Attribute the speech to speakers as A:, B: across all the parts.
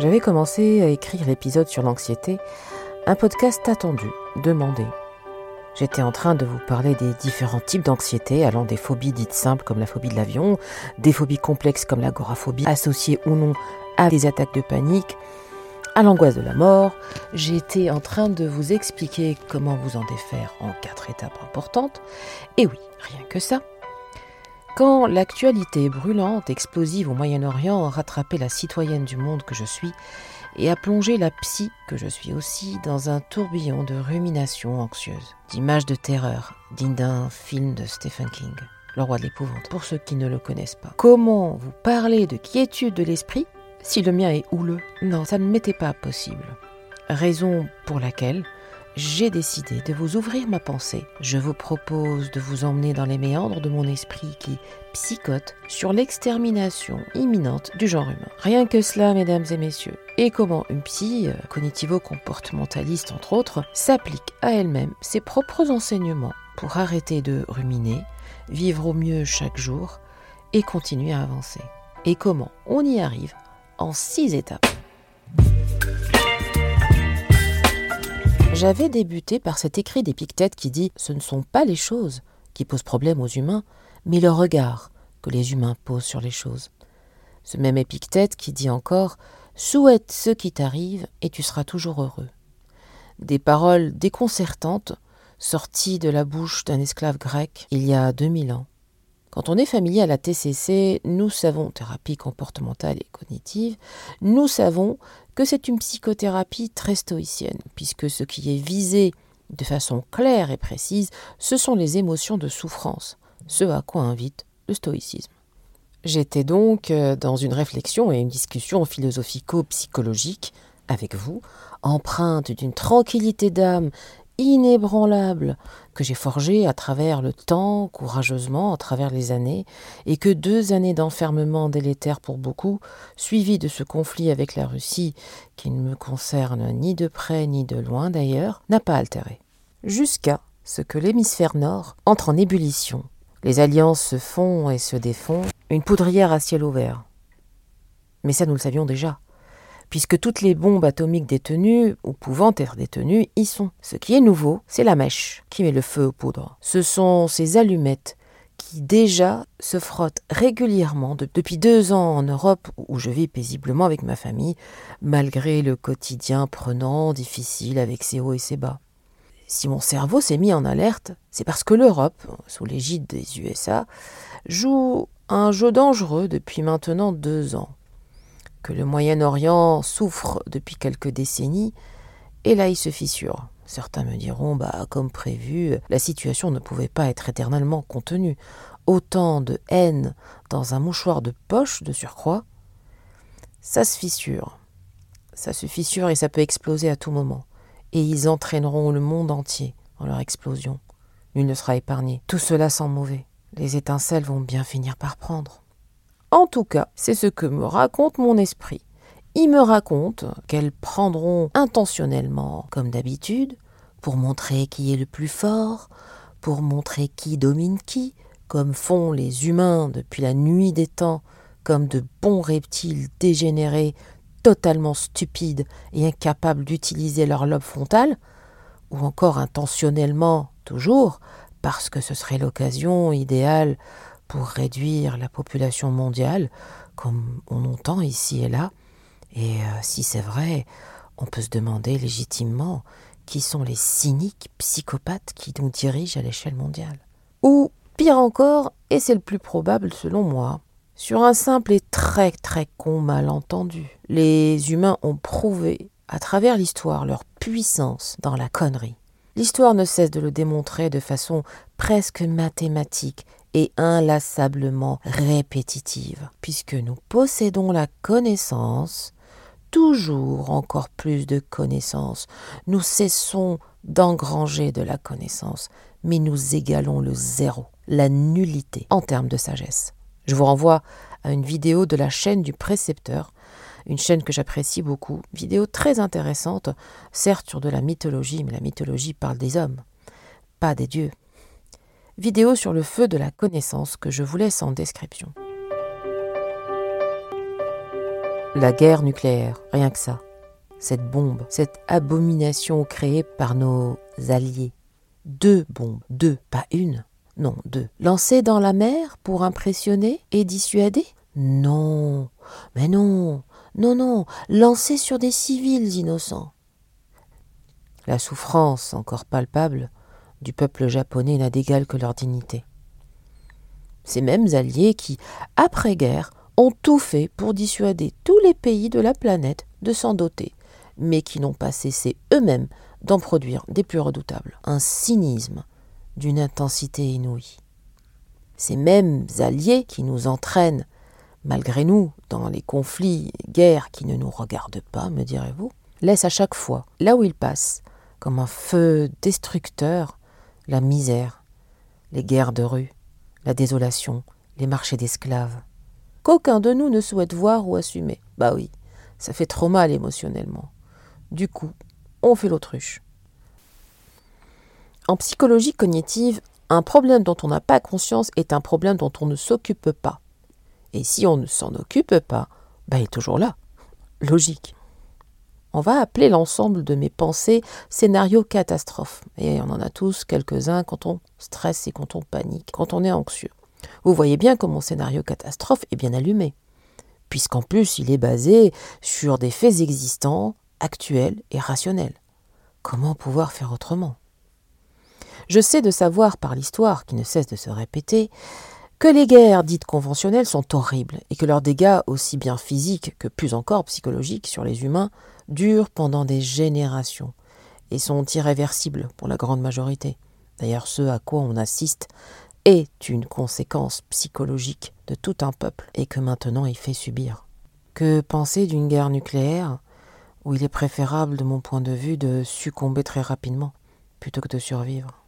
A: J'avais commencé à écrire l'épisode sur l'anxiété, un podcast attendu, demandé. J'étais en train de vous parler des différents types d'anxiété, allant des phobies dites simples comme la phobie de l'avion, des phobies complexes comme l'agoraphobie, associées ou non à des attaques de panique, à l'angoisse de la mort. J'étais en train de vous expliquer comment vous en défaire en quatre étapes importantes. Et oui, rien que ça. Quand l'actualité brûlante, explosive au Moyen-Orient a rattrapé la citoyenne du monde que je suis et a plongé la psy que je suis aussi dans un tourbillon de ruminations anxieuses, d'images de terreur, dignes d'un film de Stephen King, Le roi de l'épouvante, pour ceux qui ne le connaissent pas. Comment vous parler de quiétude de l'esprit si le mien est houleux? Non, ça ne m'était pas possible. Raison pour laquelle j'ai décidé de vous ouvrir ma pensée. Je vous propose de vous emmener dans les méandres de mon esprit qui psychote sur l'extermination imminente du genre humain. Rien que cela, mesdames et messieurs. Et comment une psy, euh, cognitivo-comportementaliste entre autres, s'applique à elle-même ses propres enseignements pour arrêter de ruminer, vivre au mieux chaque jour et continuer à avancer? Et comment on y arrive en six étapes? J'avais débuté par cet écrit d'Épictète qui dit Ce ne sont pas les choses qui posent problème aux humains, mais le regard que les humains posent sur les choses. Ce même Épictète qui dit encore Souhaite ce qui t'arrive et tu seras toujours heureux. Des paroles déconcertantes sorties de la bouche d'un esclave grec il y a 2000 ans. Quand on est familier à la TCC, nous savons, thérapie comportementale et cognitive, nous savons que c'est une psychothérapie très stoïcienne, puisque ce qui est visé de façon claire et précise, ce sont les émotions de souffrance, ce à quoi invite le stoïcisme. J'étais donc euh, dans une réflexion et une discussion philosophico-psychologique avec vous, empreinte d'une tranquillité d'âme inébranlable que j'ai forgé à travers le temps, courageusement, à travers les années, et que deux années d'enfermement délétère pour beaucoup, suivies de ce conflit avec la Russie, qui ne me concerne ni de près ni de loin d'ailleurs, n'a pas altéré. Jusqu'à ce que l'hémisphère nord entre en ébullition. Les alliances se font et se défont, une poudrière à ciel ouvert. Mais ça, nous le savions déjà puisque toutes les bombes atomiques détenues, ou pouvant être détenues, y sont. Ce qui est nouveau, c'est la mèche qui met le feu aux poudres. Ce sont ces allumettes qui déjà se frottent régulièrement depuis deux ans en Europe où je vis paisiblement avec ma famille, malgré le quotidien prenant, difficile avec ses hauts et ses bas. Si mon cerveau s'est mis en alerte, c'est parce que l'Europe, sous l'égide des USA, joue un jeu dangereux depuis maintenant deux ans que le Moyen-Orient souffre depuis quelques décennies, et là il se fissure. Certains me diront, bah, comme prévu, la situation ne pouvait pas être éternellement contenue. Autant de haine dans un mouchoir de poche de surcroît, ça se fissure. Ça se fissure et ça peut exploser à tout moment. Et ils entraîneront le monde entier dans leur explosion. Nul ne sera épargné. Tout cela sans mauvais. Les étincelles vont bien finir par prendre. En tout cas, c'est ce que me raconte mon esprit. Il me raconte qu'elles prendront intentionnellement, comme d'habitude, pour montrer qui est le plus fort, pour montrer qui domine qui, comme font les humains depuis la nuit des temps, comme de bons reptiles dégénérés, totalement stupides et incapables d'utiliser leur lobe frontal, ou encore intentionnellement, toujours, parce que ce serait l'occasion idéale pour réduire la population mondiale, comme on entend ici et là. Et euh, si c'est vrai, on peut se demander légitimement qui sont les cyniques psychopathes qui nous dirigent à l'échelle mondiale. Ou, pire encore, et c'est le plus probable selon moi, sur un simple et très très con malentendu, les humains ont prouvé à travers l'histoire leur puissance dans la connerie. L'histoire ne cesse de le démontrer de façon presque mathématique et inlassablement répétitive, puisque nous possédons la connaissance, toujours encore plus de connaissance. Nous cessons d'engranger de la connaissance, mais nous égalons le zéro, la nullité en termes de sagesse. Je vous renvoie à une vidéo de la chaîne du précepteur, une chaîne que j'apprécie beaucoup, vidéo très intéressante, certes sur de la mythologie, mais la mythologie parle des hommes, pas des dieux vidéo sur le feu de la connaissance que je vous laisse en description. La guerre nucléaire, rien que ça. Cette bombe, cette abomination créée par nos alliés. Deux bombes, deux, pas une, non, deux. Lancées dans la mer pour impressionner et dissuader? Non, mais non, non, non, lancées sur des civils innocents. La souffrance, encore palpable, du peuple japonais n'a d'égal que leur dignité. Ces mêmes alliés qui, après-guerre, ont tout fait pour dissuader tous les pays de la planète de s'en doter, mais qui n'ont pas cessé eux-mêmes d'en produire des plus redoutables. Un cynisme d'une intensité inouïe. Ces mêmes alliés qui nous entraînent, malgré nous, dans les conflits guerres qui ne nous regardent pas, me direz-vous, laissent à chaque fois, là où ils passent, comme un feu destructeur, la misère, les guerres de rue, la désolation, les marchés d'esclaves, qu'aucun de nous ne souhaite voir ou assumer. Bah oui, ça fait trop mal émotionnellement. Du coup, on fait l'autruche. En psychologie cognitive, un problème dont on n'a pas conscience est un problème dont on ne s'occupe pas. Et si on ne s'en occupe pas, bah il est toujours là. Logique. On va appeler l'ensemble de mes pensées scénario catastrophe. Et on en a tous quelques-uns quand on stresse et quand on panique, quand on est anxieux. Vous voyez bien que mon scénario catastrophe est bien allumé, puisqu'en plus il est basé sur des faits existants, actuels et rationnels. Comment pouvoir faire autrement? Je sais de savoir par l'histoire, qui ne cesse de se répéter, que les guerres dites conventionnelles sont horribles et que leurs dégâts, aussi bien physiques que plus encore psychologiques sur les humains, durent pendant des générations et sont irréversibles pour la grande majorité. D'ailleurs, ce à quoi on assiste est une conséquence psychologique de tout un peuple et que maintenant il fait subir. Que penser d'une guerre nucléaire où il est préférable, de mon point de vue, de succomber très rapidement plutôt que de survivre?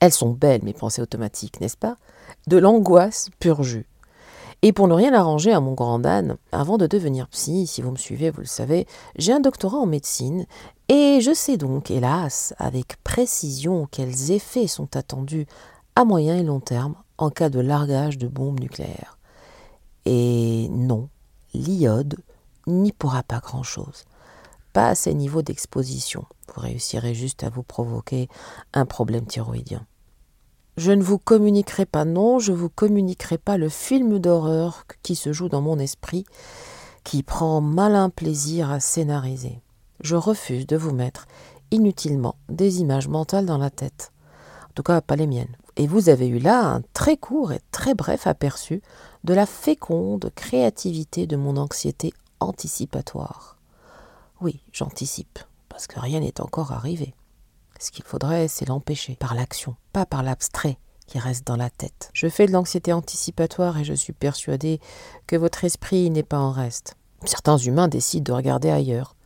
A: Elles sont belles, mes pensées automatiques, n'est-ce pas? De l'angoisse pur. Et pour ne rien arranger à mon grand âne, avant de devenir psy, si vous me suivez, vous le savez, j'ai un doctorat en médecine et je sais donc, hélas, avec précision quels effets sont attendus à moyen et long terme en cas de largage de bombes nucléaires. Et non, l'iode n'y pourra pas grand-chose. Pas à ces niveaux d'exposition. Vous réussirez juste à vous provoquer un problème thyroïdien. Je ne vous communiquerai pas, non, je vous communiquerai pas le film d'horreur qui se joue dans mon esprit, qui prend malin plaisir à scénariser. Je refuse de vous mettre inutilement des images mentales dans la tête. En tout cas, pas les miennes. Et vous avez eu là un très court et très bref aperçu de la féconde créativité de mon anxiété anticipatoire. Oui, j'anticipe, parce que rien n'est encore arrivé. Ce qu'il faudrait, c'est l'empêcher, par l'action, pas par l'abstrait qui reste dans la tête. Je fais de l'anxiété anticipatoire et je suis persuadé que votre esprit n'est pas en reste. Certains humains décident de regarder ailleurs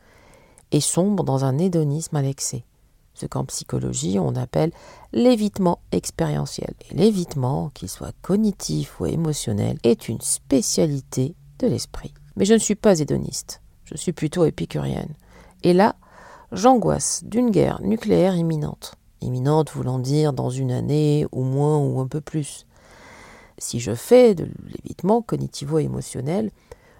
A: et sombrent dans un hédonisme à l'excès, ce qu'en psychologie on appelle l'évitement expérientiel. Et l'évitement, qu'il soit cognitif ou émotionnel, est une spécialité de l'esprit. Mais je ne suis pas hédoniste, je suis plutôt épicurienne. Et là, J'angoisse d'une guerre nucléaire imminente. Imminente voulant dire dans une année, ou moins, ou un peu plus. Si je fais de l'évitement cognitivo-émotionnel,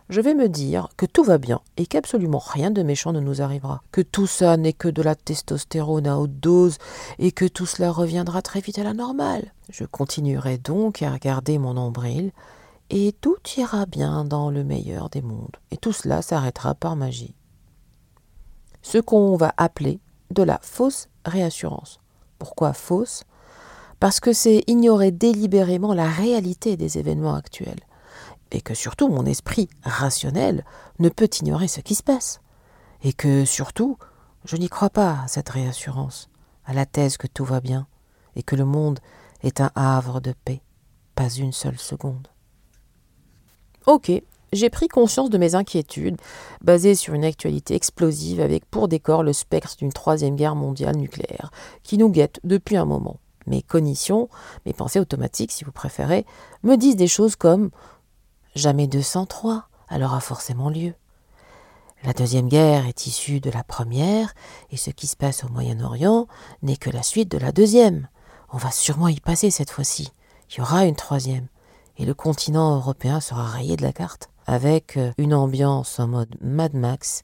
A: je vais me dire que tout va bien et qu'absolument rien de méchant ne nous arrivera, que tout ça n'est que de la testostérone à haute dose et que tout cela reviendra très vite à la normale. Je continuerai donc à regarder mon nombril et tout ira bien dans le meilleur des mondes et tout cela s'arrêtera par magie ce qu'on va appeler de la fausse réassurance. Pourquoi fausse? Parce que c'est ignorer délibérément la réalité des événements actuels, et que surtout mon esprit rationnel ne peut ignorer ce qui se passe, et que surtout je n'y crois pas à cette réassurance, à la thèse que tout va bien, et que le monde est un havre de paix, pas une seule seconde. Ok, j'ai pris conscience de mes inquiétudes, basées sur une actualité explosive avec pour décor le spectre d'une troisième guerre mondiale nucléaire, qui nous guette depuis un moment. Mes cognitions, mes pensées automatiques si vous préférez, me disent des choses comme Jamais 203, elle aura forcément lieu. La deuxième guerre est issue de la première, et ce qui se passe au Moyen-Orient n'est que la suite de la deuxième. On va sûrement y passer cette fois-ci. Il y aura une troisième, et le continent européen sera rayé de la carte. Avec euh, une ambiance en mode Mad Max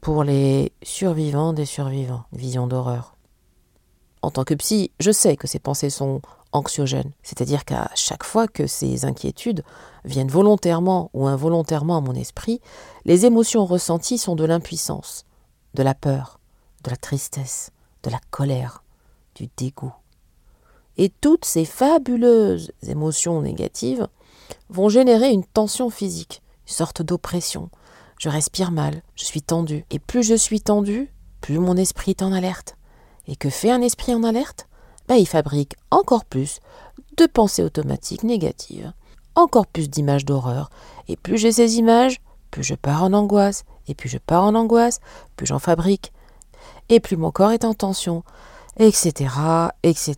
A: pour les survivants des survivants, vision d'horreur. En tant que psy, je sais que ces pensées sont anxiogènes, c'est-à-dire qu'à chaque fois que ces inquiétudes viennent volontairement ou involontairement à mon esprit, les émotions ressenties sont de l'impuissance, de la peur, de la tristesse, de la colère, du dégoût. Et toutes ces fabuleuses émotions négatives vont générer une tension physique, une sorte d'oppression. Je respire mal, je suis tendu. Et plus je suis tendu, plus mon esprit est en alerte. Et que fait un esprit en alerte? Ben, Il fabrique encore plus de pensées automatiques négatives, encore plus d'images d'horreur. Et plus j'ai ces images, plus je pars en angoisse. Et plus je pars en angoisse, plus j'en fabrique. Et plus mon corps est en tension, etc., etc.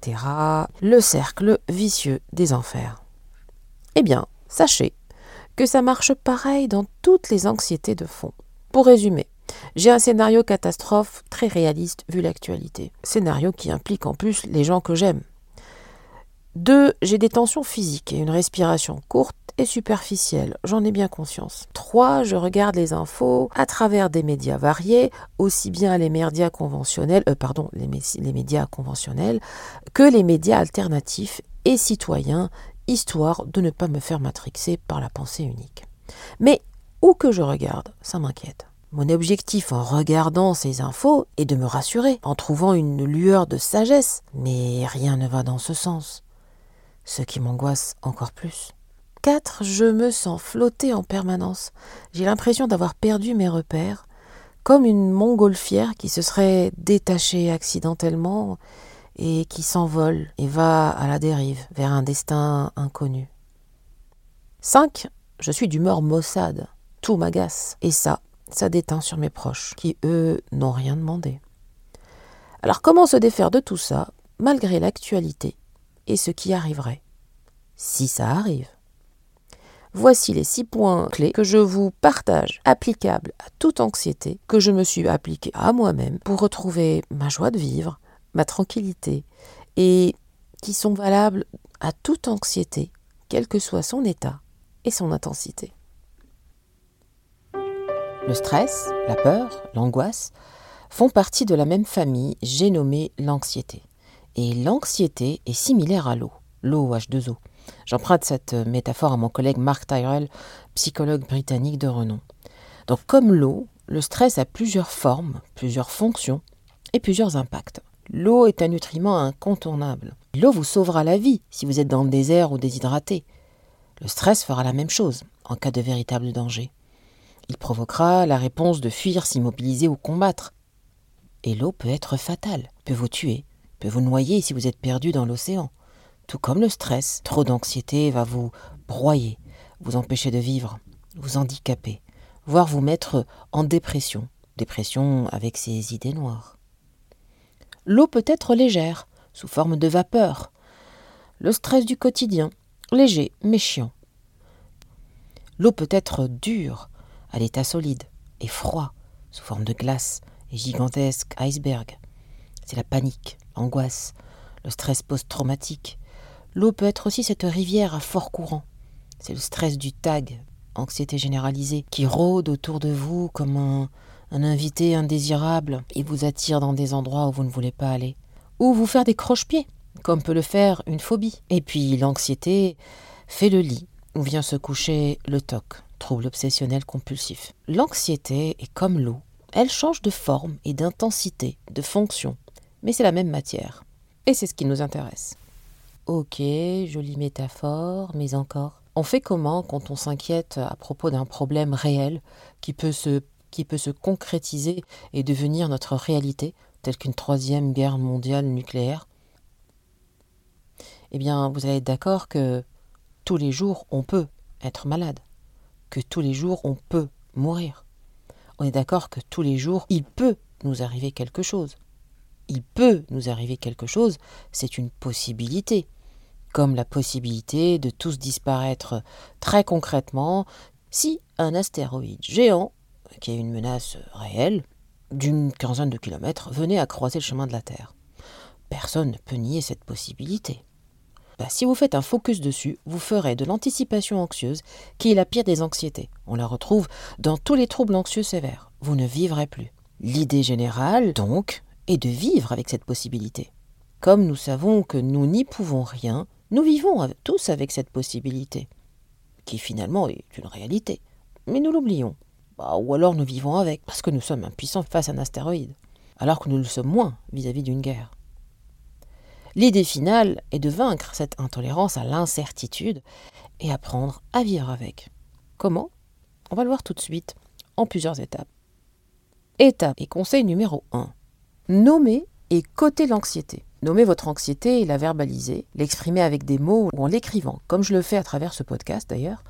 A: Le cercle vicieux des enfers. Eh bien, sachez que ça marche pareil dans toutes les anxiétés de fond. Pour résumer, j'ai un scénario catastrophe très réaliste vu l'actualité. Scénario qui implique en plus les gens que j'aime. Deux, j'ai des tensions physiques et une respiration courte et superficielle, j'en ai bien conscience. Trois, je regarde les infos à travers des médias variés, aussi bien les médias conventionnels, euh, les médias conventionnels que les médias alternatifs et citoyens, histoire de ne pas me faire matrixer par la pensée unique. Mais où que je regarde, ça m'inquiète. Mon objectif en regardant ces infos est de me rassurer, en trouvant une lueur de sagesse, mais rien ne va dans ce sens, ce qui m'angoisse encore plus. 4. Je me sens flotter en permanence. J'ai l'impression d'avoir perdu mes repères, comme une montgolfière qui se serait détachée accidentellement et qui s'envole et va à la dérive vers un destin inconnu. 5. Je suis d'humeur maussade. Tout m'agace. Et ça, ça déteint sur mes proches, qui eux n'ont rien demandé. Alors comment se défaire de tout ça, malgré l'actualité et ce qui arriverait, si ça arrive? Voici les six points clés que je vous partage, applicables à toute anxiété, que je me suis appliqué à moi-même pour retrouver ma joie de vivre, ma tranquillité, et qui sont valables à toute anxiété, quel que soit son état et son intensité. Le stress, la peur, l'angoisse font partie de la même famille, j'ai nommé l'anxiété. Et l'anxiété est similaire à l'eau, l'eau H2O. J'emprunte cette métaphore à mon collègue Mark Tyrell, psychologue britannique de renom. Donc comme l'eau, le stress a plusieurs formes, plusieurs fonctions et plusieurs impacts. L'eau est un nutriment incontournable. L'eau vous sauvera la vie si vous êtes dans le désert ou déshydraté. Le stress fera la même chose en cas de véritable danger. Il provoquera la réponse de fuir, s'immobiliser ou combattre. Et l'eau peut être fatale, peut vous tuer, peut vous noyer si vous êtes perdu dans l'océan. Tout comme le stress, trop d'anxiété va vous broyer, vous empêcher de vivre, vous handicaper, voire vous mettre en dépression, dépression avec ses idées noires. L'eau peut être légère, sous forme de vapeur. Le stress du quotidien, léger mais chiant. L'eau peut être dure, à l'état solide et froid, sous forme de glace et gigantesque iceberg. C'est la panique, l'angoisse, le stress post-traumatique. L'eau peut être aussi cette rivière à fort courant. C'est le stress du tag, anxiété généralisée, qui rôde autour de vous comme un, un invité indésirable et vous attire dans des endroits où vous ne voulez pas aller. Ou vous faire des croche-pieds, comme peut le faire une phobie. Et puis l'anxiété fait le lit où vient se coucher le toc, trouble obsessionnel compulsif. L'anxiété est comme l'eau. Elle change de forme et d'intensité, de fonction, mais c'est la même matière. Et c'est ce qui nous intéresse. Ok, jolie métaphore, mais encore. On fait comment quand on s'inquiète à propos d'un problème réel qui peut se qui peut se concrétiser et devenir notre réalité, telle qu'une troisième guerre mondiale nucléaire Eh bien, vous allez être d'accord que tous les jours, on peut être malade que tous les jours on peut mourir. On est d'accord que tous les jours il peut nous arriver quelque chose. Il peut nous arriver quelque chose, c'est une possibilité, comme la possibilité de tous disparaître très concrètement si un astéroïde géant, qui est une menace réelle, d'une quinzaine de kilomètres, venait à croiser le chemin de la Terre. Personne ne peut nier cette possibilité. bah, si vous faites un focus dessus, vous ferez de l'anticipation anxieuse, qui est la pire des anxiétés. On la retrouve dans tous les troubles anxieux sévères. Vous ne vivrez plus. L'idée générale, donc, est de vivre avec cette possibilité. Comme nous savons que nous n'y pouvons rien, nous vivons tous avec cette possibilité, qui finalement est une réalité. Mais nous l'oublions. Bah, ou alors nous vivons avec, parce que nous sommes impuissants face à un astéroïde, alors que nous le sommes moins vis-à-vis d'une guerre. L'idée finale est de vaincre cette intolérance à l'incertitude et apprendre à vivre avec. Comment? On va le voir tout de suite, en plusieurs étapes. Étape et conseil numéro 1. Nommer et coter l'anxiété. Nommer votre anxiété et la verbaliser, l'exprimer avec des mots ou en l'écrivant, comme je le fais à travers ce podcast d'ailleurs,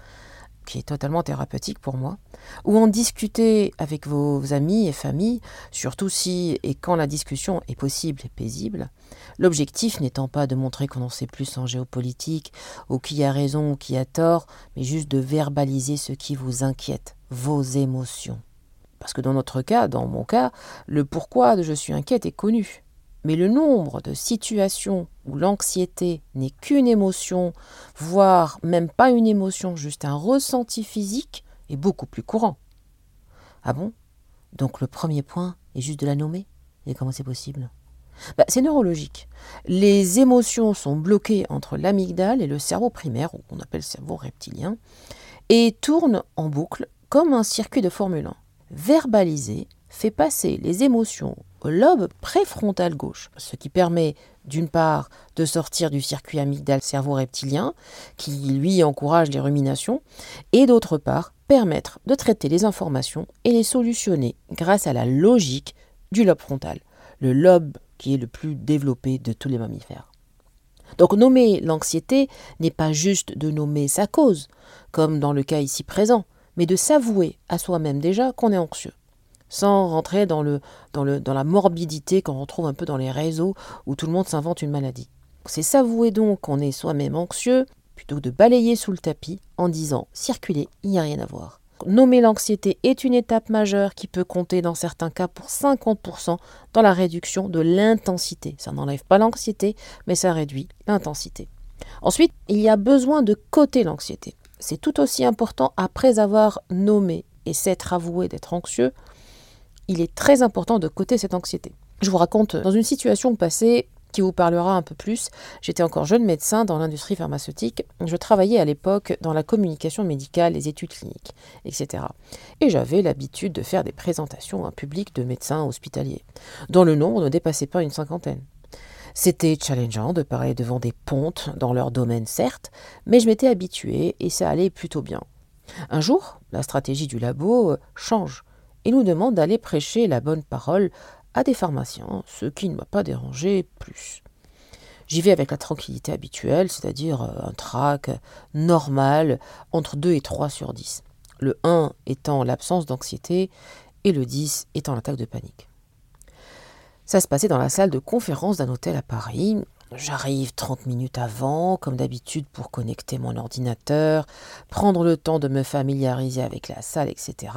A: qui est totalement thérapeutique pour moi, ou en discuter avec vos amis et familles, surtout si et quand la discussion est possible et paisible, l'objectif n'étant pas de montrer qu'on en sait plus en géopolitique, ou qui a raison ou qui a tort, mais juste de verbaliser ce qui vous inquiète, vos émotions. Parce que dans notre cas, dans mon cas, le pourquoi de je suis inquiète est connu. Mais le nombre de situations où l'anxiété n'est qu'une émotion, voire même pas une émotion, juste un ressenti physique, est beaucoup plus courant. Ah bon? Donc le premier point est juste de la nommer? Et comment c'est possible? Bah, C'est neurologique. Les émotions sont bloquées entre l'amygdale et le cerveau primaire, ou qu'on appelle cerveau reptilien, et tournent en boucle comme un circuit de Formule 1. Verbaliser fait passer les émotions au lobe préfrontal gauche, ce qui permet d'une part de sortir du circuit amygdale cerveau reptilien, qui lui encourage les ruminations, et d'autre part permettre de traiter les informations et les solutionner grâce à la logique du lobe frontal, le lobe qui est le plus développé de tous les mammifères. Donc nommer l'anxiété n'est pas juste de nommer sa cause, comme dans le cas ici présent, mais de s'avouer à soi-même déjà qu'on est anxieux sans rentrer dans, la morbidité qu'on retrouve un peu dans les réseaux où tout le monde s'invente une maladie. C'est s'avouer donc qu'on est soi-même anxieux plutôt que de balayer sous le tapis en disant circuler, il n'y a rien à voir. Nommer l'anxiété est une étape majeure qui peut compter dans certains cas pour 50% dans la réduction de l'intensité. Ça n'enlève pas l'anxiété, mais ça réduit l'intensité. Ensuite, il y a besoin de coter l'anxiété. C'est tout aussi important après avoir nommé et s'être avoué d'être anxieux il est très important de coter cette anxiété. Je vous raconte dans une situation passée qui vous parlera un peu plus. J'étais encore jeune médecin dans l'industrie pharmaceutique. Je travaillais à l'époque dans la communication médicale, les études cliniques, etc. Et j'avais l'habitude de faire des présentations à un public de médecins hospitaliers, dont le nombre ne dépassait pas une cinquantaine. C'était challengeant de parler devant des pontes dans leur domaine, certes, mais je m'étais habitué et ça allait plutôt bien. Un jour, la stratégie du labo change et nous demande d'aller prêcher la bonne parole à des pharmaciens, ce qui ne m'a pas dérangé plus. J'y vais avec la tranquillité habituelle, c'est-à-dire euh, un trac normal entre 2 et 3 sur 10. Le 1 étant l'absence d'anxiété et le 10 étant l'attaque de panique. Ça se passait dans la salle de conférence d'un hôtel à Paris. J'arrive 30 minutes avant, comme d'habitude, pour connecter mon ordinateur, prendre le temps de me familiariser avec la salle, etc.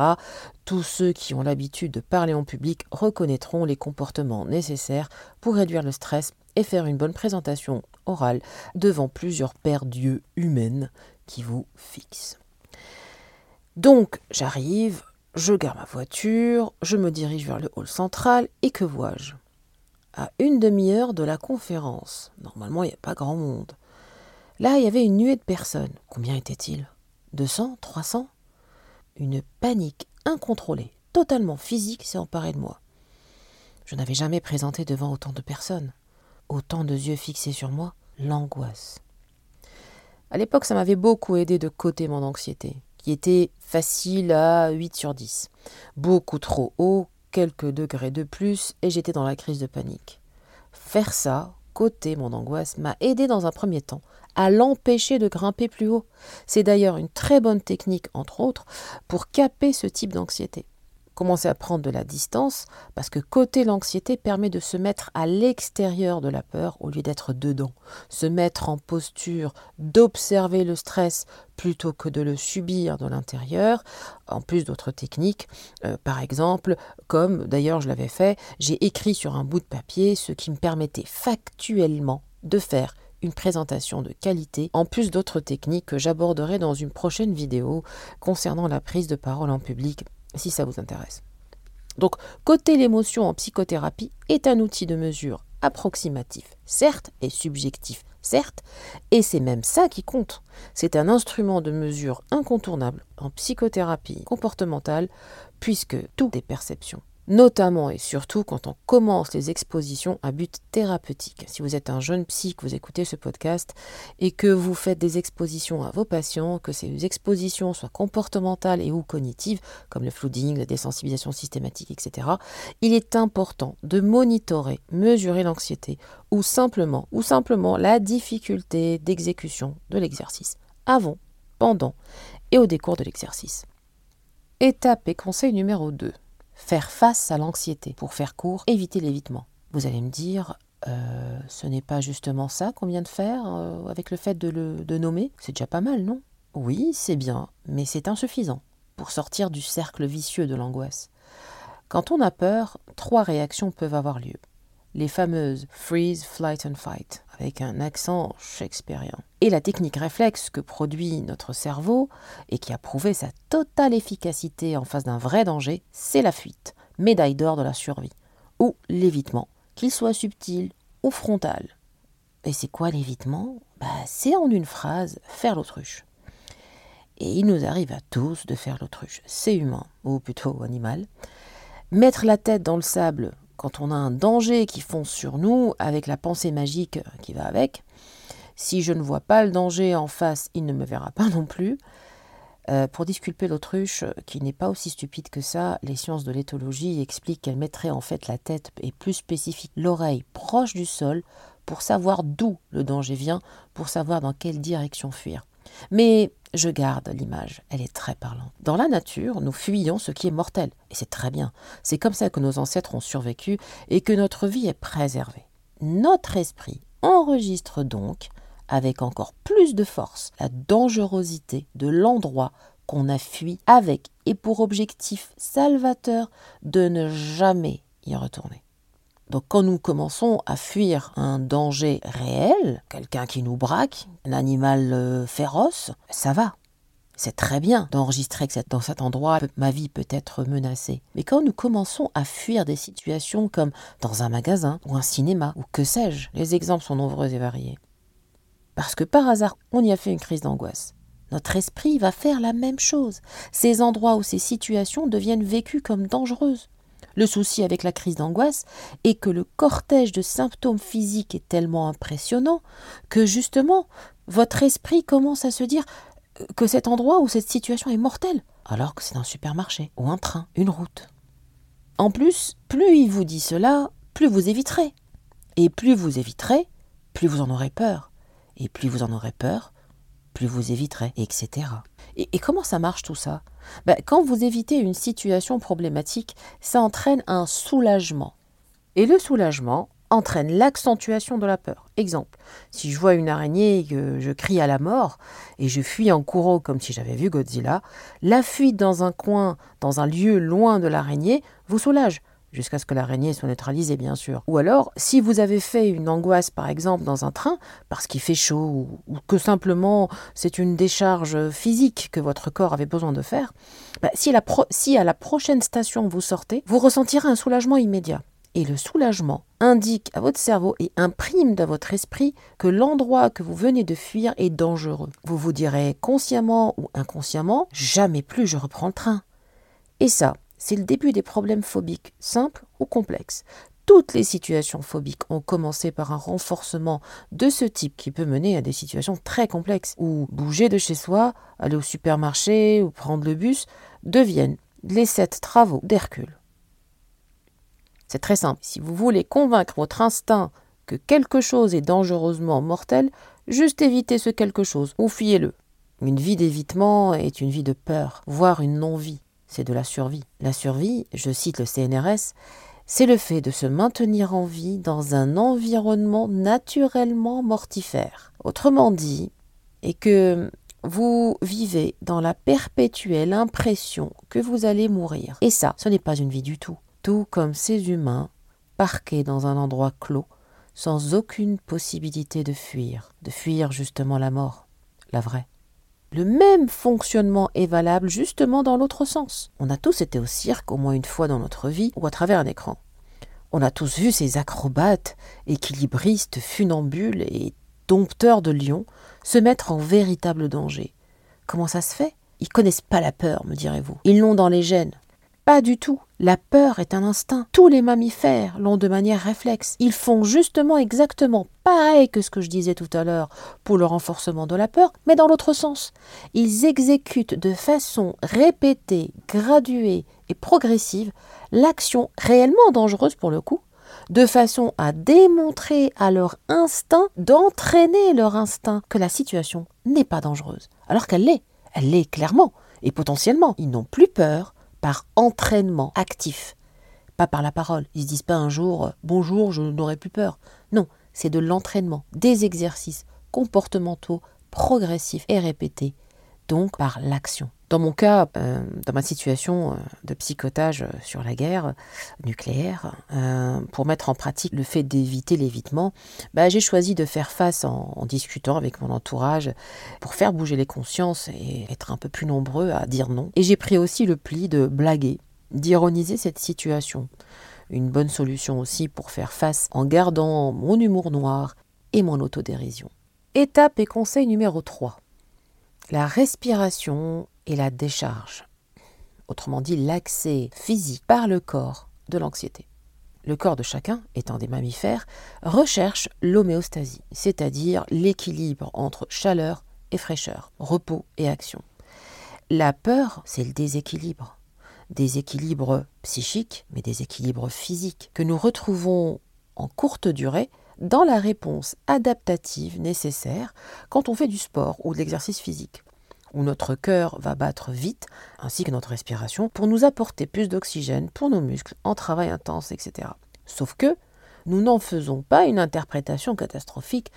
A: Tous ceux qui ont l'habitude de parler en public reconnaîtront les comportements nécessaires pour réduire le stress et faire une bonne présentation orale devant plusieurs paires d'yeux humaines qui vous fixent. Donc j'arrive, je gare ma voiture, je me dirige vers le hall central et que vois-je? À une demi-heure de la conférence. Normalement, il n'y a pas grand monde. Là, il y avait une nuée de personnes. Combien était-il 200 300 Une panique incontrôlée, totalement physique, s'est emparée de moi. Je n'avais jamais présenté devant autant de personnes. Autant de yeux fixés sur moi, l'angoisse. À l'époque, ça m'avait beaucoup aidé de coter mon anxiété, qui était facile à 8 sur 10. Beaucoup trop haut, quelques degrés de plus et j'étais dans la crise de panique. Faire ça, côté mon angoisse, m'a aidé dans un premier temps à l'empêcher de grimper plus haut. C'est d'ailleurs une très bonne technique, entre autres, pour caper ce type d'anxiété commencer à prendre de la distance, parce que côté l'anxiété permet de se mettre à l'extérieur de la peur au lieu d'être dedans, se mettre en posture d'observer le stress plutôt que de le subir de l'intérieur, en plus d'autres techniques, euh, par exemple, comme d'ailleurs je l'avais fait, j'ai écrit sur un bout de papier ce qui me permettait factuellement de faire une présentation de qualité, en plus d'autres techniques que j'aborderai dans une prochaine vidéo concernant la prise de parole en public, si ça vous intéresse. Donc, côté l'émotion en psychothérapie est un outil de mesure approximatif, certes, et subjectif, certes, et c'est même ça qui compte. C'est un instrument de mesure incontournable en psychothérapie comportementale, puisque tout est perception notamment et surtout quand on commence les expositions à but thérapeutique. Si vous êtes un jeune psy, que vous écoutez ce podcast et que vous faites des expositions à vos patients, que ces expositions soient comportementales et ou cognitives, comme le flooding, la désensibilisation systématique, etc., il est important de monitorer, mesurer l'anxiété ou simplement, ou simplement la difficulté d'exécution de l'exercice, avant, pendant et au décours de l'exercice. Étape et conseil numéro 2 faire face à l'anxiété. Pour faire court, éviter l'évitement. Vous allez me dire, euh, ce n'est pas justement ça qu'on vient de faire euh, avec le fait de le de nommer? C'est déjà pas mal, non? Oui, c'est bien, mais c'est insuffisant pour sortir du cercle vicieux de l'angoisse. Quand on a peur, trois réactions peuvent avoir lieu les fameuses freeze, flight and fight, avec un accent shakespearien. Et la technique réflexe que produit notre cerveau et qui a prouvé sa totale efficacité en face d'un vrai danger, c'est la fuite, médaille d'or de la survie, ou l'évitement, qu'il soit subtil ou frontal. Et c'est quoi l'évitement? Bah, C'est en une phrase faire l'autruche. Et il nous arrive à tous de faire l'autruche. C'est humain, ou plutôt animal. Mettre la tête dans le sable quand on a un danger qui fonce sur nous, avec la pensée magique qui va avec, si je ne vois pas le danger en face, il ne me verra pas non plus. Euh, pour disculper l'autruche, qui n'est pas aussi stupide que ça, les sciences de l'éthologie expliquent qu'elle mettrait en fait la tête et plus spécifique l'oreille proche du sol pour savoir d'où le danger vient, pour savoir dans quelle direction fuir. Mais je garde l'image, elle est très parlante. Dans la nature, nous fuyons ce qui est mortel, et c'est très bien. C'est comme ça que nos ancêtres ont survécu et que notre vie est préservée. Notre esprit enregistre donc, avec encore plus de force, la dangerosité de l'endroit qu'on a fui avec et pour objectif salvateur de ne jamais y retourner. Donc quand nous commençons à fuir un danger réel, quelqu'un qui nous braque, un animal euh, féroce, ça va. C'est très bien d'enregistrer que dans cet endroit, ma vie peut être menacée. Mais quand nous commençons à fuir des situations comme dans un magasin ou un cinéma ou que sais-je, les exemples sont nombreux et variés. Parce que par hasard, on y a fait une crise d'angoisse. Notre esprit va faire la même chose. Ces endroits ou ces situations deviennent vécus comme dangereuses. Le souci avec la crise d'angoisse est que le cortège de symptômes physiques est tellement impressionnant que justement votre esprit commence à se dire que cet endroit ou cette situation est mortelle, alors que c'est un supermarché ou un train, une route. En plus, plus il vous dit cela, plus vous éviterez. Et plus vous éviterez, plus vous en aurez peur. Et plus vous en aurez peur, plus vous éviterez, etc. Et, comment ça marche tout ça? Ben, Quand vous évitez une situation problématique, ça entraîne un soulagement. Et le soulagement entraîne l'accentuation de la peur. Exemple, si je vois une araignée que je crie à la mort et je fuis en courant comme si j'avais vu Godzilla, la fuite dans un coin, dans un lieu loin de l'araignée, vous soulage jusqu'à ce que l'araignée soit neutralisée, bien sûr. Ou alors, si vous avez fait une angoisse, par exemple, dans un train, parce qu'il fait chaud, ou, que simplement c'est une décharge physique que votre corps avait besoin de faire, bah, si, si à la prochaine station vous sortez, vous ressentirez un soulagement immédiat. Et le soulagement indique à votre cerveau et imprime dans votre esprit que l'endroit que vous venez de fuir est dangereux. Vous vous direz consciemment ou inconsciemment, jamais plus je reprends le train. Et ça, c'est le début des problèmes phobiques, simples ou complexes. Toutes les situations phobiques ont commencé par un renforcement de ce type qui peut mener à des situations très complexes, où bouger de chez soi, aller au supermarché ou prendre le bus deviennent les sept travaux d'Hercule. C'est très simple. Si vous voulez convaincre votre instinct que quelque chose est dangereusement mortel, juste évitez ce quelque chose ou fuyez-le. Une vie d'évitement est une vie de peur, voire une non-vie c'est de la survie. La survie, je cite le CNRS, c'est le fait de se maintenir en vie dans un environnement naturellement mortifère. Autrement dit, et que vous vivez dans la perpétuelle impression que vous allez mourir. Et ça, ce n'est pas une vie du tout. Tout comme ces humains, parqués dans un endroit clos, sans aucune possibilité de fuir, de fuir justement la mort, la vraie. Le même fonctionnement est valable justement dans l'autre sens. On a tous été au cirque au moins une fois dans notre vie ou à travers un écran. On a tous vu ces acrobates, équilibristes, funambules et dompteurs de lions se mettre en véritable danger. Comment ça se fait? Ils connaissent pas la peur, me direz-vous. Ils l'ont dans les gènes. Pas du tout. La peur est un instinct. Tous les mammifères l'ont de manière réflexe. Ils font justement exactement pareil que ce que je disais tout à l'heure pour le renforcement de la peur, mais dans l'autre sens. Ils exécutent de façon répétée, graduée et progressive l'action réellement dangereuse pour le coup, de façon à démontrer à leur instinct, d'entraîner leur instinct que la situation n'est pas dangereuse, alors qu'elle l'est. Elle l'est clairement et potentiellement. Ils n'ont plus peur, par entraînement actif, pas par la parole. Ils se disent pas un jour bonjour, je n'aurai plus peur. Non, c'est de l'entraînement, des exercices comportementaux progressifs et répétés, donc par l'action. Dans mon cas, euh, dans ma situation euh, de psychotage euh, sur la guerre nucléaire, pour mettre en pratique le fait d'éviter l'évitement, bah, j'ai choisi de faire face en, en, discutant avec mon entourage pour faire bouger les consciences et être un peu plus nombreux à dire non. Et j'ai pris aussi le pli de blaguer, d'ironiser cette situation. Une bonne solution aussi pour faire face en gardant mon humour noir et mon autodérision. Étape et conseil numéro 3. La respiration et la décharge, autrement dit l'accès physique par le corps de l'anxiété. Le corps de chacun, étant des mammifères, recherche l'homéostasie, c'est-à-dire l'équilibre entre chaleur et fraîcheur, repos et action. La peur, c'est le déséquilibre. Déséquilibre psychique, mais déséquilibre physique, que nous retrouvons en courte durée dans la réponse adaptative nécessaire quand on fait du sport ou de l'exercice physique où notre cœur va battre vite, ainsi que notre respiration, pour nous apporter plus d'oxygène pour nos muscles en travail intense, etc. Sauf que nous n'en faisons pas une interprétation catastrophique,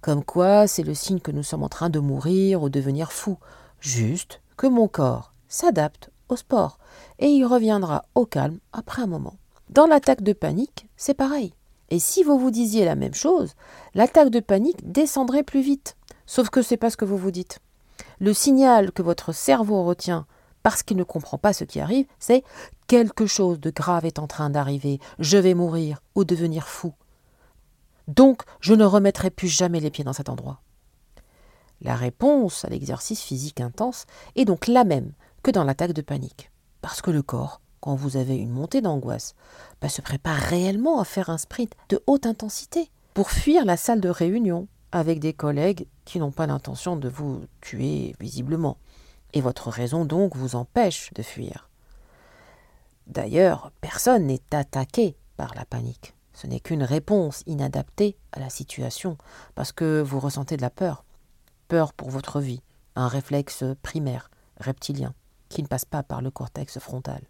A: comme quoi c'est le signe que nous sommes en train de mourir ou devenir fou. Juste que mon corps s'adapte au sport et il reviendra au calme après un moment. Dans l'attaque de panique, c'est pareil. Et si vous vous disiez la même chose, l'attaque de panique descendrait plus vite. Sauf que c'est pas ce que vous vous dites. Le signal que votre cerveau retient parce qu'il ne comprend pas ce qui arrive, c'est quelque chose de grave est en train d'arriver, je vais mourir ou devenir fou. Donc, je ne remettrai plus jamais les pieds dans cet endroit. La réponse à l'exercice physique intense est donc la même que dans l'attaque de panique. Parce que le corps, quand vous avez une montée d'angoisse, bah, se prépare réellement à faire un sprint de haute intensité pour fuir la salle de réunion, avec des collègues qui n'ont pas l'intention de vous tuer visiblement. Et votre raison donc vous empêche de fuir. D'ailleurs, personne n'est attaqué par la panique. Ce n'est qu'une réponse inadaptée à la situation, parce que vous ressentez de la peur. Peur pour votre vie, un réflexe primaire, reptilien, qui ne passe pas par le cortex frontal.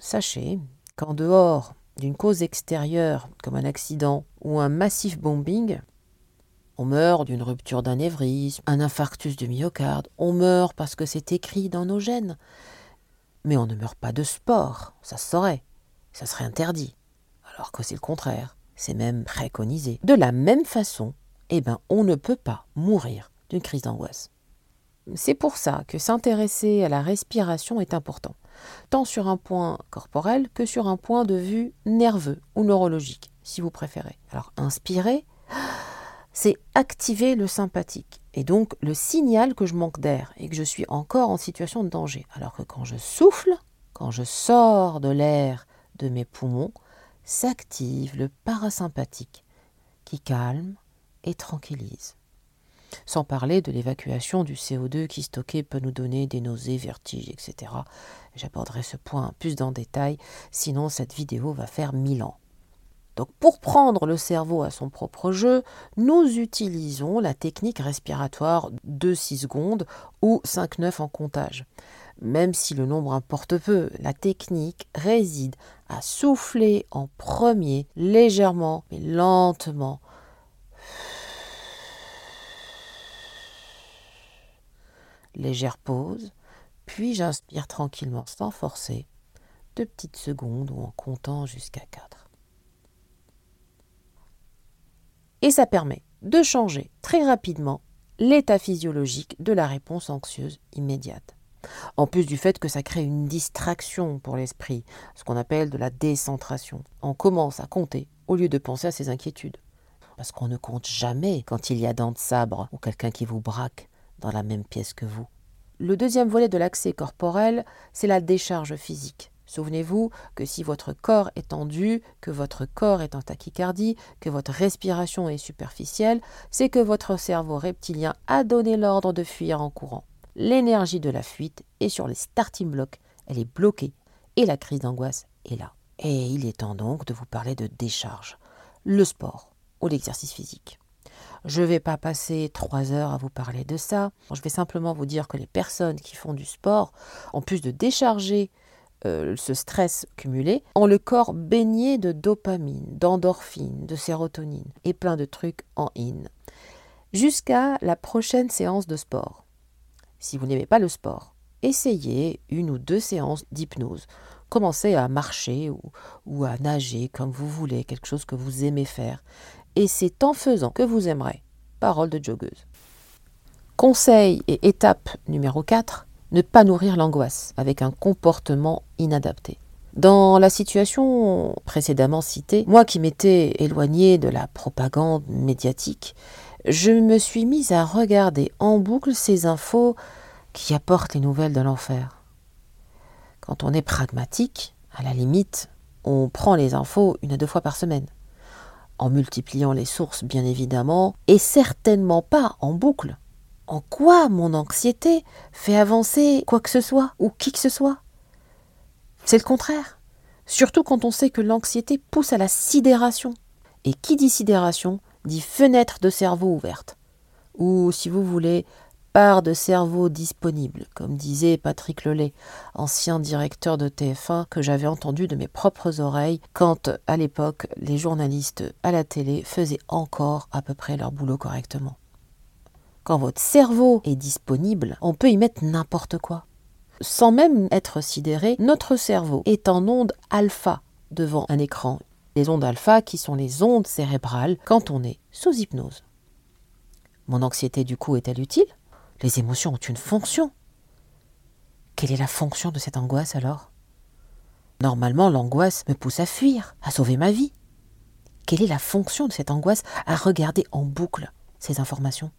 A: Sachez qu'en dehors d'une cause extérieure, comme un accident ou un massif bombing, on meurt d'une rupture d'anévrisme, un infarctus du myocarde, on meurt parce que c'est écrit dans nos gènes. Mais on ne meurt pas de sport, ça se saurait, ça serait interdit. Alors que c'est le contraire, c'est même préconisé. De la même façon, eh ben, on ne peut pas mourir d'une crise d'angoisse. C'est pour ça que s'intéresser à la respiration est important, tant sur un point corporel que sur un point de vue nerveux ou neurologique, si vous préférez. Alors inspirez c'est activer le sympathique. Et donc le signal que je manque d'air et que je suis encore en situation de danger. Alors que quand je souffle, quand je sors de l'air de mes poumons, s'active le parasympathique qui calme et tranquillise. Sans parler de l'évacuation du CO2 qui stocké peut nous donner des nausées, vertiges, etc. J'aborderai ce point plus dans détail, sinon cette vidéo va faire mille ans. Donc pour prendre le cerveau à son propre jeu, nous utilisons la technique respiratoire de 6 secondes ou 5-9 en comptage. Même si le nombre importe peu, la technique réside à souffler en premier légèrement mais lentement. Légère pause, puis j'inspire tranquillement sans forcer, deux petites secondes ou en comptant jusqu'à 4. Et ça permet de changer très rapidement l'état physiologique de la réponse anxieuse immédiate. En plus du fait que ça crée une distraction pour l'esprit, ce qu'on appelle de la décentration. On commence à compter au lieu de penser à ses inquiétudes. Parce qu'on ne compte jamais quand il y a dents de sabre ou quelqu'un qui vous braque dans la même pièce que vous. Le deuxième volet de l'accès corporel, c'est la décharge physique. Souvenez-vous que si votre corps est tendu, que votre corps est en tachycardie, que votre respiration est superficielle, c'est que votre cerveau reptilien a donné l'ordre de fuir en courant. L'énergie de la fuite est sur les starting blocks, elle est bloquée et la crise d'angoisse est là. Et il est temps donc de vous parler de décharge, le sport ou l'exercice physique. Je ne vais pas passer trois heures à vous parler de ça. Je vais simplement vous dire que les personnes qui font du sport, en plus de décharger euh, ce stress cumulé, ont le corps baigné de dopamine, d'endorphine, de sérotonine et plein de trucs en in. Jusqu'à la prochaine séance de sport. Si vous n'aimez pas le sport, essayez une ou deux séances d'hypnose. Commencez à marcher ou, ou, à nager comme vous voulez, quelque chose que vous aimez faire. Et c'est en faisant que vous aimerez. Parole de joggeuse. Conseil et étape numéro 4, ne pas nourrir l'angoisse avec un comportement inadapté. Dans la situation précédemment citée, moi qui m'étais éloigné de la propagande médiatique, je me suis mise à regarder en boucle ces infos qui apportent les nouvelles de l'enfer. Quand on est pragmatique, à la limite, on prend les infos une à deux fois par semaine, en multipliant les sources bien évidemment, et certainement pas en boucle. En quoi mon anxiété fait avancer quoi que ce soit ou qui que ce soit? C'est le contraire. Surtout quand on sait que l'anxiété pousse à la sidération. Et qui dit sidération dit fenêtre de cerveau ouverte. Ou, si vous voulez, part de cerveau disponible, comme disait Patrick Lelay, ancien directeur de TF1 que j'avais entendu de mes propres oreilles quand, à l'époque, les journalistes à la télé faisaient encore à peu près leur boulot correctement. Quand votre cerveau est disponible, on peut y mettre n'importe quoi. Sans même être sidéré, notre cerveau est en onde alpha devant un écran. Les ondes alpha qui sont les ondes cérébrales quand on est sous hypnose. Mon anxiété du coup est-elle utile? Les émotions ont une fonction. Quelle est la fonction de cette angoisse alors? Normalement, l'angoisse me pousse à fuir, à sauver ma vie. Quelle est la fonction de cette angoisse? À regarder en boucle ces informations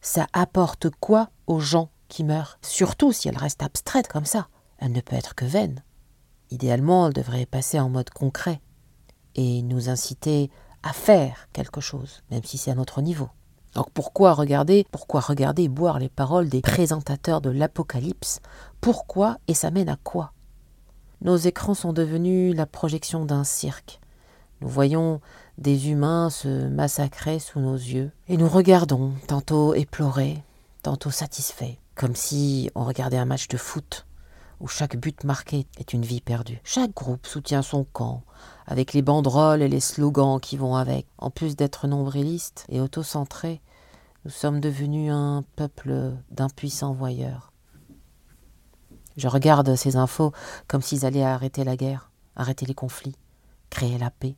A: ça apporte quoi aux gens qui meurent? Surtout si elle reste abstraite comme ça. Elle ne peut être que vaine. Idéalement, elle devrait passer en mode concret et nous inciter à faire quelque chose, même si c'est à notre niveau. Donc pourquoi regarder, pourquoi regarder et boire les paroles des présentateurs de l'Apocalypse? Pourquoi et ça mène à quoi? Nos écrans sont devenus la projection d'un cirque. Nous voyons des humains se massacraient sous nos yeux, et nous regardons, tantôt éplorés, tantôt satisfaits, comme si on regardait un match de foot où chaque but marqué est une vie perdue. Chaque groupe soutient son camp, avec les banderoles et les slogans qui vont avec. En plus d'être nombrilistes et autocentrés, nous sommes devenus un peuple d'impuissants voyeurs. Je regarde ces infos comme s'ils allaient arrêter la guerre, arrêter les conflits, créer la paix.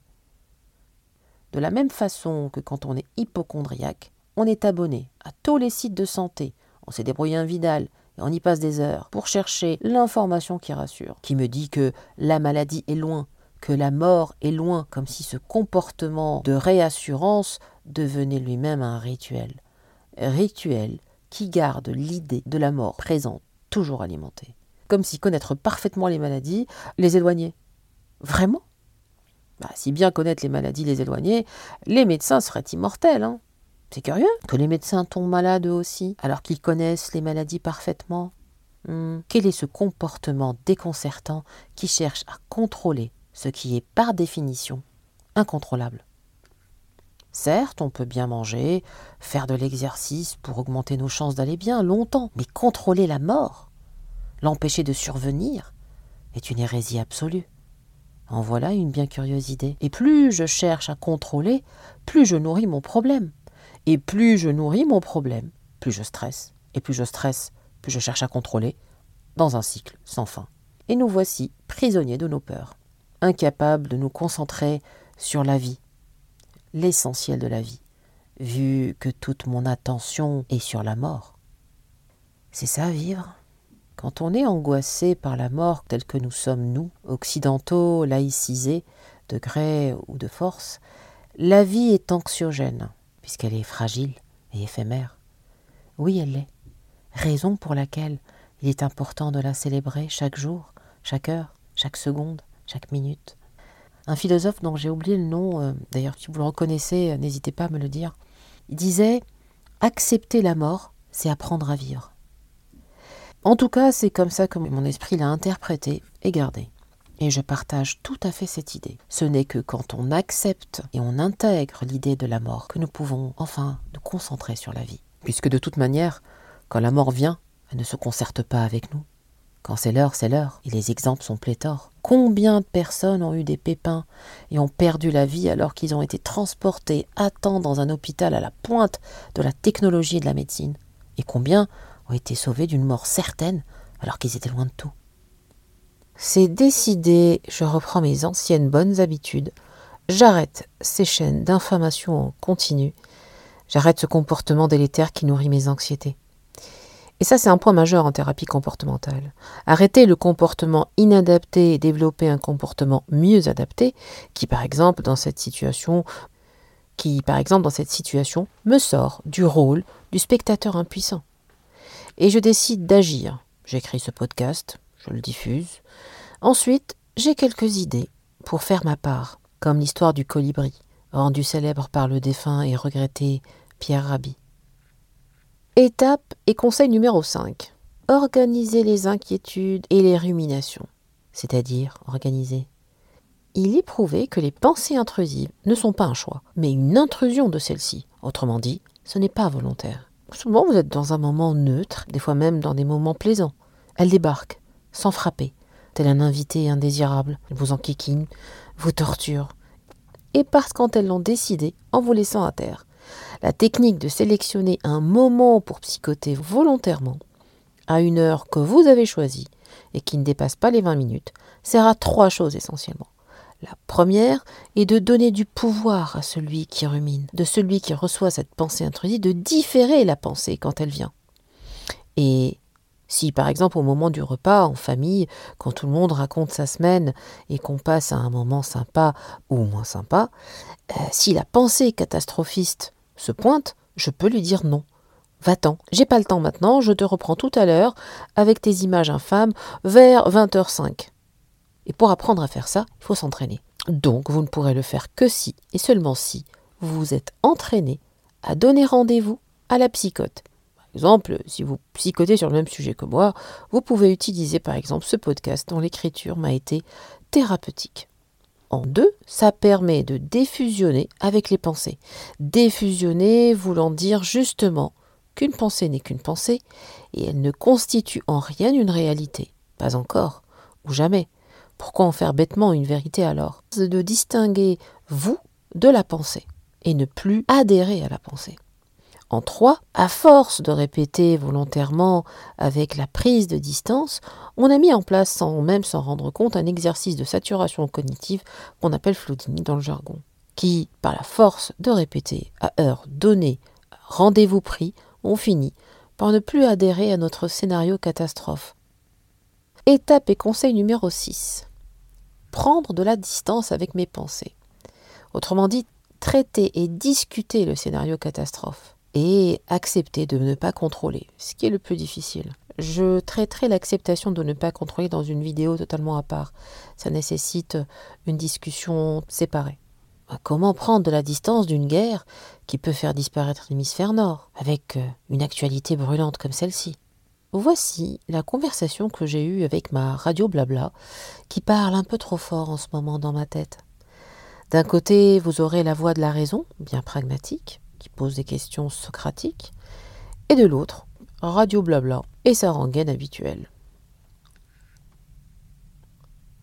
A: De la même façon que quand on est hypochondriaque, on est abonné à tous les sites de santé, on s'est débrouillé un Vidal, on y passe des heures pour chercher l'information qui rassure, qui me dit que la maladie est loin, que la mort est loin, comme si ce comportement de réassurance devenait lui-même un rituel. Rituel qui garde l'idée de la mort présente, toujours alimentée. Comme si connaître parfaitement les maladies les éloignait. Vraiment? Bah, si bien connaître les maladies les éloigner, les médecins seraient immortels. Hein. C'est curieux que les médecins tombent malades eux aussi, alors qu'ils connaissent les maladies parfaitement. Hmm. Quel est ce comportement déconcertant qui cherche à contrôler ce qui est par définition incontrôlable? Certes, on peut bien manger, faire de l'exercice pour augmenter nos chances d'aller bien longtemps, mais contrôler la mort, l'empêcher de survenir, est une hérésie absolue. En voilà une bien curieuse idée. Et plus je cherche à contrôler, plus je nourris mon problème. Et plus je nourris mon problème, plus je stresse. Et plus je stresse, plus je cherche à contrôler, dans un cycle sans fin. Et nous voici prisonniers de nos peurs, incapables de nous concentrer sur la vie, l'essentiel de la vie, vu que toute mon attention est sur la mort. C'est ça vivre? Quand on est angoissé par la mort telle que nous sommes nous, occidentaux, laïcisés, de gré ou de force, la vie est anxiogène, puisqu'elle est fragile et éphémère. Oui, elle l'est. Raison pour laquelle il est important de la célébrer chaque jour, chaque heure, chaque seconde, chaque minute. Un philosophe dont j'ai oublié le nom, euh, d'ailleurs si vous le reconnaissez, euh, n'hésitez pas à me le dire, disait Accepter la mort, c'est apprendre à vivre. En tout cas, c'est comme ça que mon esprit l'a interprété et gardé. Et je partage tout à fait cette idée. Ce n'est que quand on accepte et on intègre l'idée de la mort que nous pouvons enfin nous concentrer sur la vie. Puisque de toute manière, quand la mort vient, elle ne se concerte pas avec nous. Quand c'est l'heure, c'est l'heure, et les exemples sont pléthores. Combien de personnes ont eu des pépins et ont perdu la vie alors qu'ils ont été transportés à temps dans un hôpital à la pointe de la technologie et de la médecine? Et combien ont été sauvés d'une mort certaine alors qu'ils étaient loin de tout? C'est décidé, je reprends mes anciennes bonnes habitudes, j'arrête ces chaînes d'informations en continu, j'arrête ce comportement délétère qui nourrit mes anxiétés. Et ça, c'est un point majeur en thérapie comportementale. Arrêter le comportement inadapté et développer un comportement mieux adapté, qui par exemple dans cette situation, qui par exemple dans cette situation me sort du rôle du spectateur impuissant. Et je décide d'agir. J'écris ce podcast, je le diffuse. Ensuite, j'ai quelques idées pour faire ma part, comme l'histoire du colibri, rendu célèbre par le défunt et regretté Pierre Rabhi. Étape et conseil numéro 5. Organiser les inquiétudes et les ruminations, c'est-à-dire organiser. Il est prouvé que les pensées intrusives ne sont pas un choix, mais une intrusion de celles-ci. Autrement dit, ce n'est pas volontaire. Souvent, vous êtes dans un moment neutre, des fois même dans des moments plaisants. Elles débarquent, sans frapper, tel un invité indésirable. Elles vous enquiquinent, vous torturent. Et parce quand elles l'ont décidé, en vous laissant à terre, la technique de sélectionner un moment pour psychoter volontairement, à une heure que vous avez choisie et qui ne dépasse pas les 20 minutes, sert à trois choses essentiellement. La première est de donner du pouvoir à celui qui rumine, de celui qui reçoit cette pensée intrusive, de différer la pensée quand elle vient. Et si par exemple au moment du repas en famille, quand tout le monde raconte sa semaine et qu'on passe à un moment sympa ou moins sympa, euh, si la pensée catastrophiste se pointe, je peux lui dire non. Va-t'en, j'ai pas le temps maintenant, je te reprends tout à l'heure avec tes images infâmes vers 20h05. Et pour apprendre à faire ça, il faut s'entraîner. Donc vous ne pourrez le faire que si, et seulement si, vous vous êtes entraîné à donner rendez-vous à la psychote exemple, si vous psychotez sur le même sujet que moi, vous pouvez utiliser par exemple ce podcast dont l'écriture m'a été thérapeutique. En deux, ça permet de défusionner avec les pensées. Défusionner voulant dire justement qu'une pensée n'est qu'une pensée et elle ne constitue en rien une réalité. Pas encore, ou jamais. Pourquoi en faire bêtement une vérité alors? De distinguer vous de la pensée et ne plus adhérer à la pensée. En trois, à force de répéter volontairement avec la prise de distance, on a mis en place sans même s'en rendre compte un exercice de saturation cognitive qu'on appelle flooding dans le jargon, qui, par la force de répéter à heure donnée, rendez-vous pris, on finit par ne plus adhérer à notre scénario catastrophe. Étape et conseil numéro 6. Prendre de la distance avec mes pensées. Autrement dit, traiter et discuter le scénario catastrophe et accepter de ne pas contrôler, ce qui est le plus difficile. Je traiterai l'acceptation de ne pas contrôler dans une vidéo totalement à part. Ça nécessite une discussion séparée. Comment prendre de la distance d'une guerre qui peut faire disparaître l'hémisphère nord, avec euh, une actualité brûlante comme celle-ci? Voici la conversation que j'ai eue avec ma radio blabla, qui parle un peu trop fort en ce moment dans ma tête. D'un côté, vous aurez la voix de la raison, bien pragmatique, qui pose des questions socratiques, et de l'autre, Radio Blabla et sa rengaine habituelle.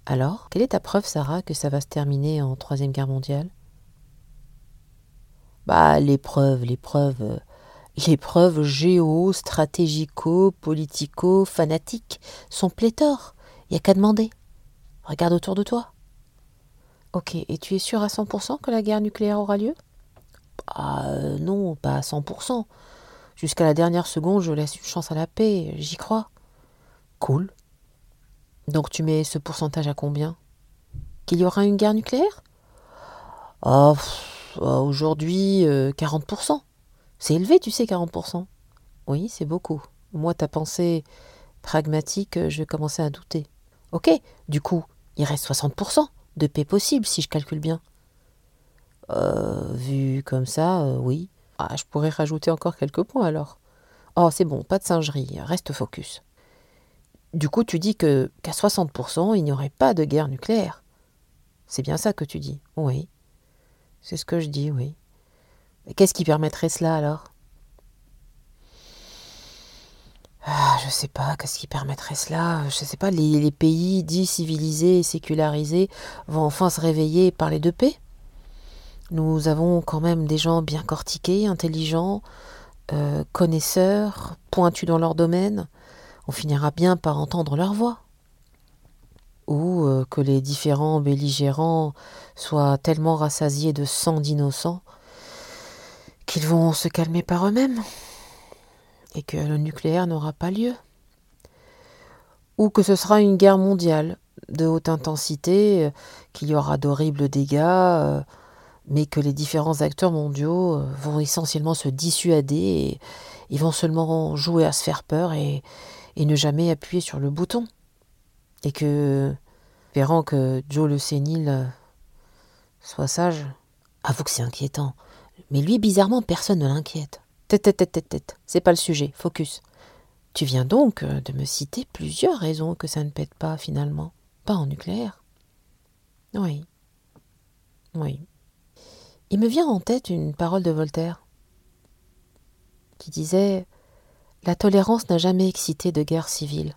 A: Alors, quelle est ta preuve, Sarah, que ça va se terminer en Troisième Guerre mondiale? Bah, les preuves, les preuves, euh, les preuves géo, stratégico, politico, fanatiques sont pléthores. Il n'y a qu'à demander. Regarde autour de toi. Ok, et tu es sûr à 100% que la guerre nucléaire aura lieu? Ah euh, non, pas à 100%. Jusqu'à la dernière seconde, je laisse une chance à la paix, j'y crois. Cool. Donc tu mets ce pourcentage à combien? Qu'il y aura une guerre nucléaire? Oh, aujourd'hui, 40%. Euh, c'est élevé, tu sais, 40%. Oui, c'est beaucoup. Moi, ta pensée pragmatique, euh, je vais commencer à douter. Ok, du coup, il reste 60% de paix possible, si je calcule bien. Euh, vu comme ça, euh, oui. Ah, je pourrais rajouter encore quelques points alors. Oh, c'est bon, pas de singerie, reste focus. Du coup, tu dis que qu'à 60%, il n'y aurait pas de guerre nucléaire. C'est bien ça que tu dis Oui. C'est ce que je dis, oui. Qu'est-ce qui permettrait cela alors? Ah, Je sais pas, qu'est-ce qui permettrait cela? Je sais pas, les, les pays dits civilisés et sécularisés vont enfin se réveiller et parler de paix? Nous avons quand même des gens bien cortiqués, intelligents, euh, connaisseurs, pointus dans leur domaine. On finira bien par entendre leur voix. Ou euh, que les différents belligérants soient tellement rassasiés de sang d'innocents qu'ils vont se calmer par eux-mêmes et que le nucléaire n'aura pas lieu. Ou que ce sera une guerre mondiale de haute intensité, euh, qu'il y aura d'horribles dégâts, mais que les différents acteurs mondiaux euh, vont essentiellement se dissuader et ils vont seulement jouer à se faire peur et, ne jamais appuyer sur le bouton. Et que, espérant que Joe le sénile euh, soit sage, avoue que c'est inquiétant. Mais lui, bizarrement, personne ne l'inquiète. Tête, tête, tête, tête, tête. C'est pas le sujet. Focus. Tu viens donc euh, de me citer plusieurs raisons que ça ne pète pas finalement. Pas en nucléaire. Oui. Oui. Il me vient en tête une parole de Voltaire qui disait La tolérance n'a jamais excité de guerre civile.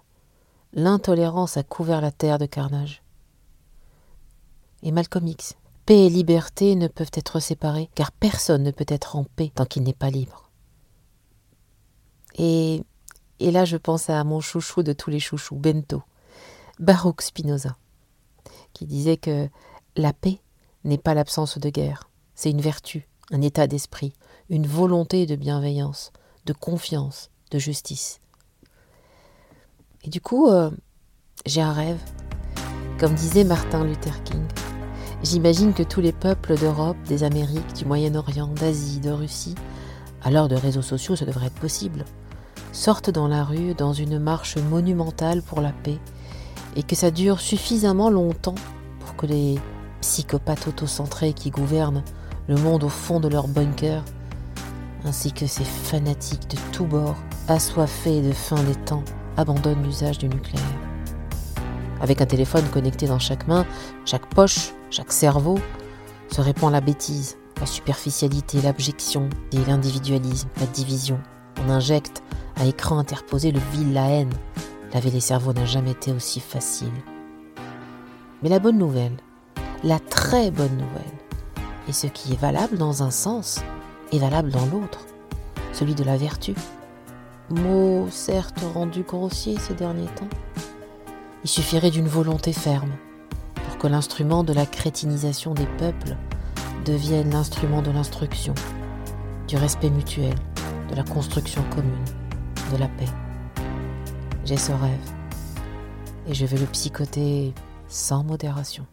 A: L'intolérance a couvert la terre de carnage. Et Malcolm X Paix et liberté ne peuvent être séparées, car personne ne peut être en paix tant qu'il n'est pas libre. Et, et là, je pense à mon chouchou de tous les chouchous, Bento, Baruch Spinoza, qui disait que la paix n'est pas l'absence de guerre, c'est une vertu, un état d'esprit, une volonté de bienveillance, de confiance, de justice. Et du coup, euh, j'ai un rêve. Comme disait Martin Luther King, j'imagine que tous les peuples d'Europe, des Amériques, du Moyen-Orient, d'Asie, de Russie, à l'heure de réseaux sociaux, ça devrait être possible, sortent dans la rue dans une marche monumentale pour la paix, et que ça dure suffisamment longtemps pour que les psychopathes autocentrés qui gouvernent le monde au fond de leur bunker, ainsi que ces fanatiques de tous bords, assoiffés de fin des temps, abandonnent l'usage du nucléaire. Avec un téléphone connecté dans chaque main, chaque poche, chaque cerveau, se répand la bêtise, la superficialité, l'abjection et l'individualisme, la division. On injecte à écran interposé le vil, la haine. Laver les cerveaux n'a jamais été aussi facile. Mais la bonne nouvelle, la très bonne nouvelle, et ce qui est valable dans un sens est valable dans l'autre, celui de la vertu. Mot certes rendu grossier ces derniers temps. Il suffirait d'une volonté ferme pour que l'instrument de la crétinisation des peuples devienne l'instrument de l'instruction, du respect mutuel, de la construction commune, de la paix. J'ai ce rêve et je vais le psychoter sans modération.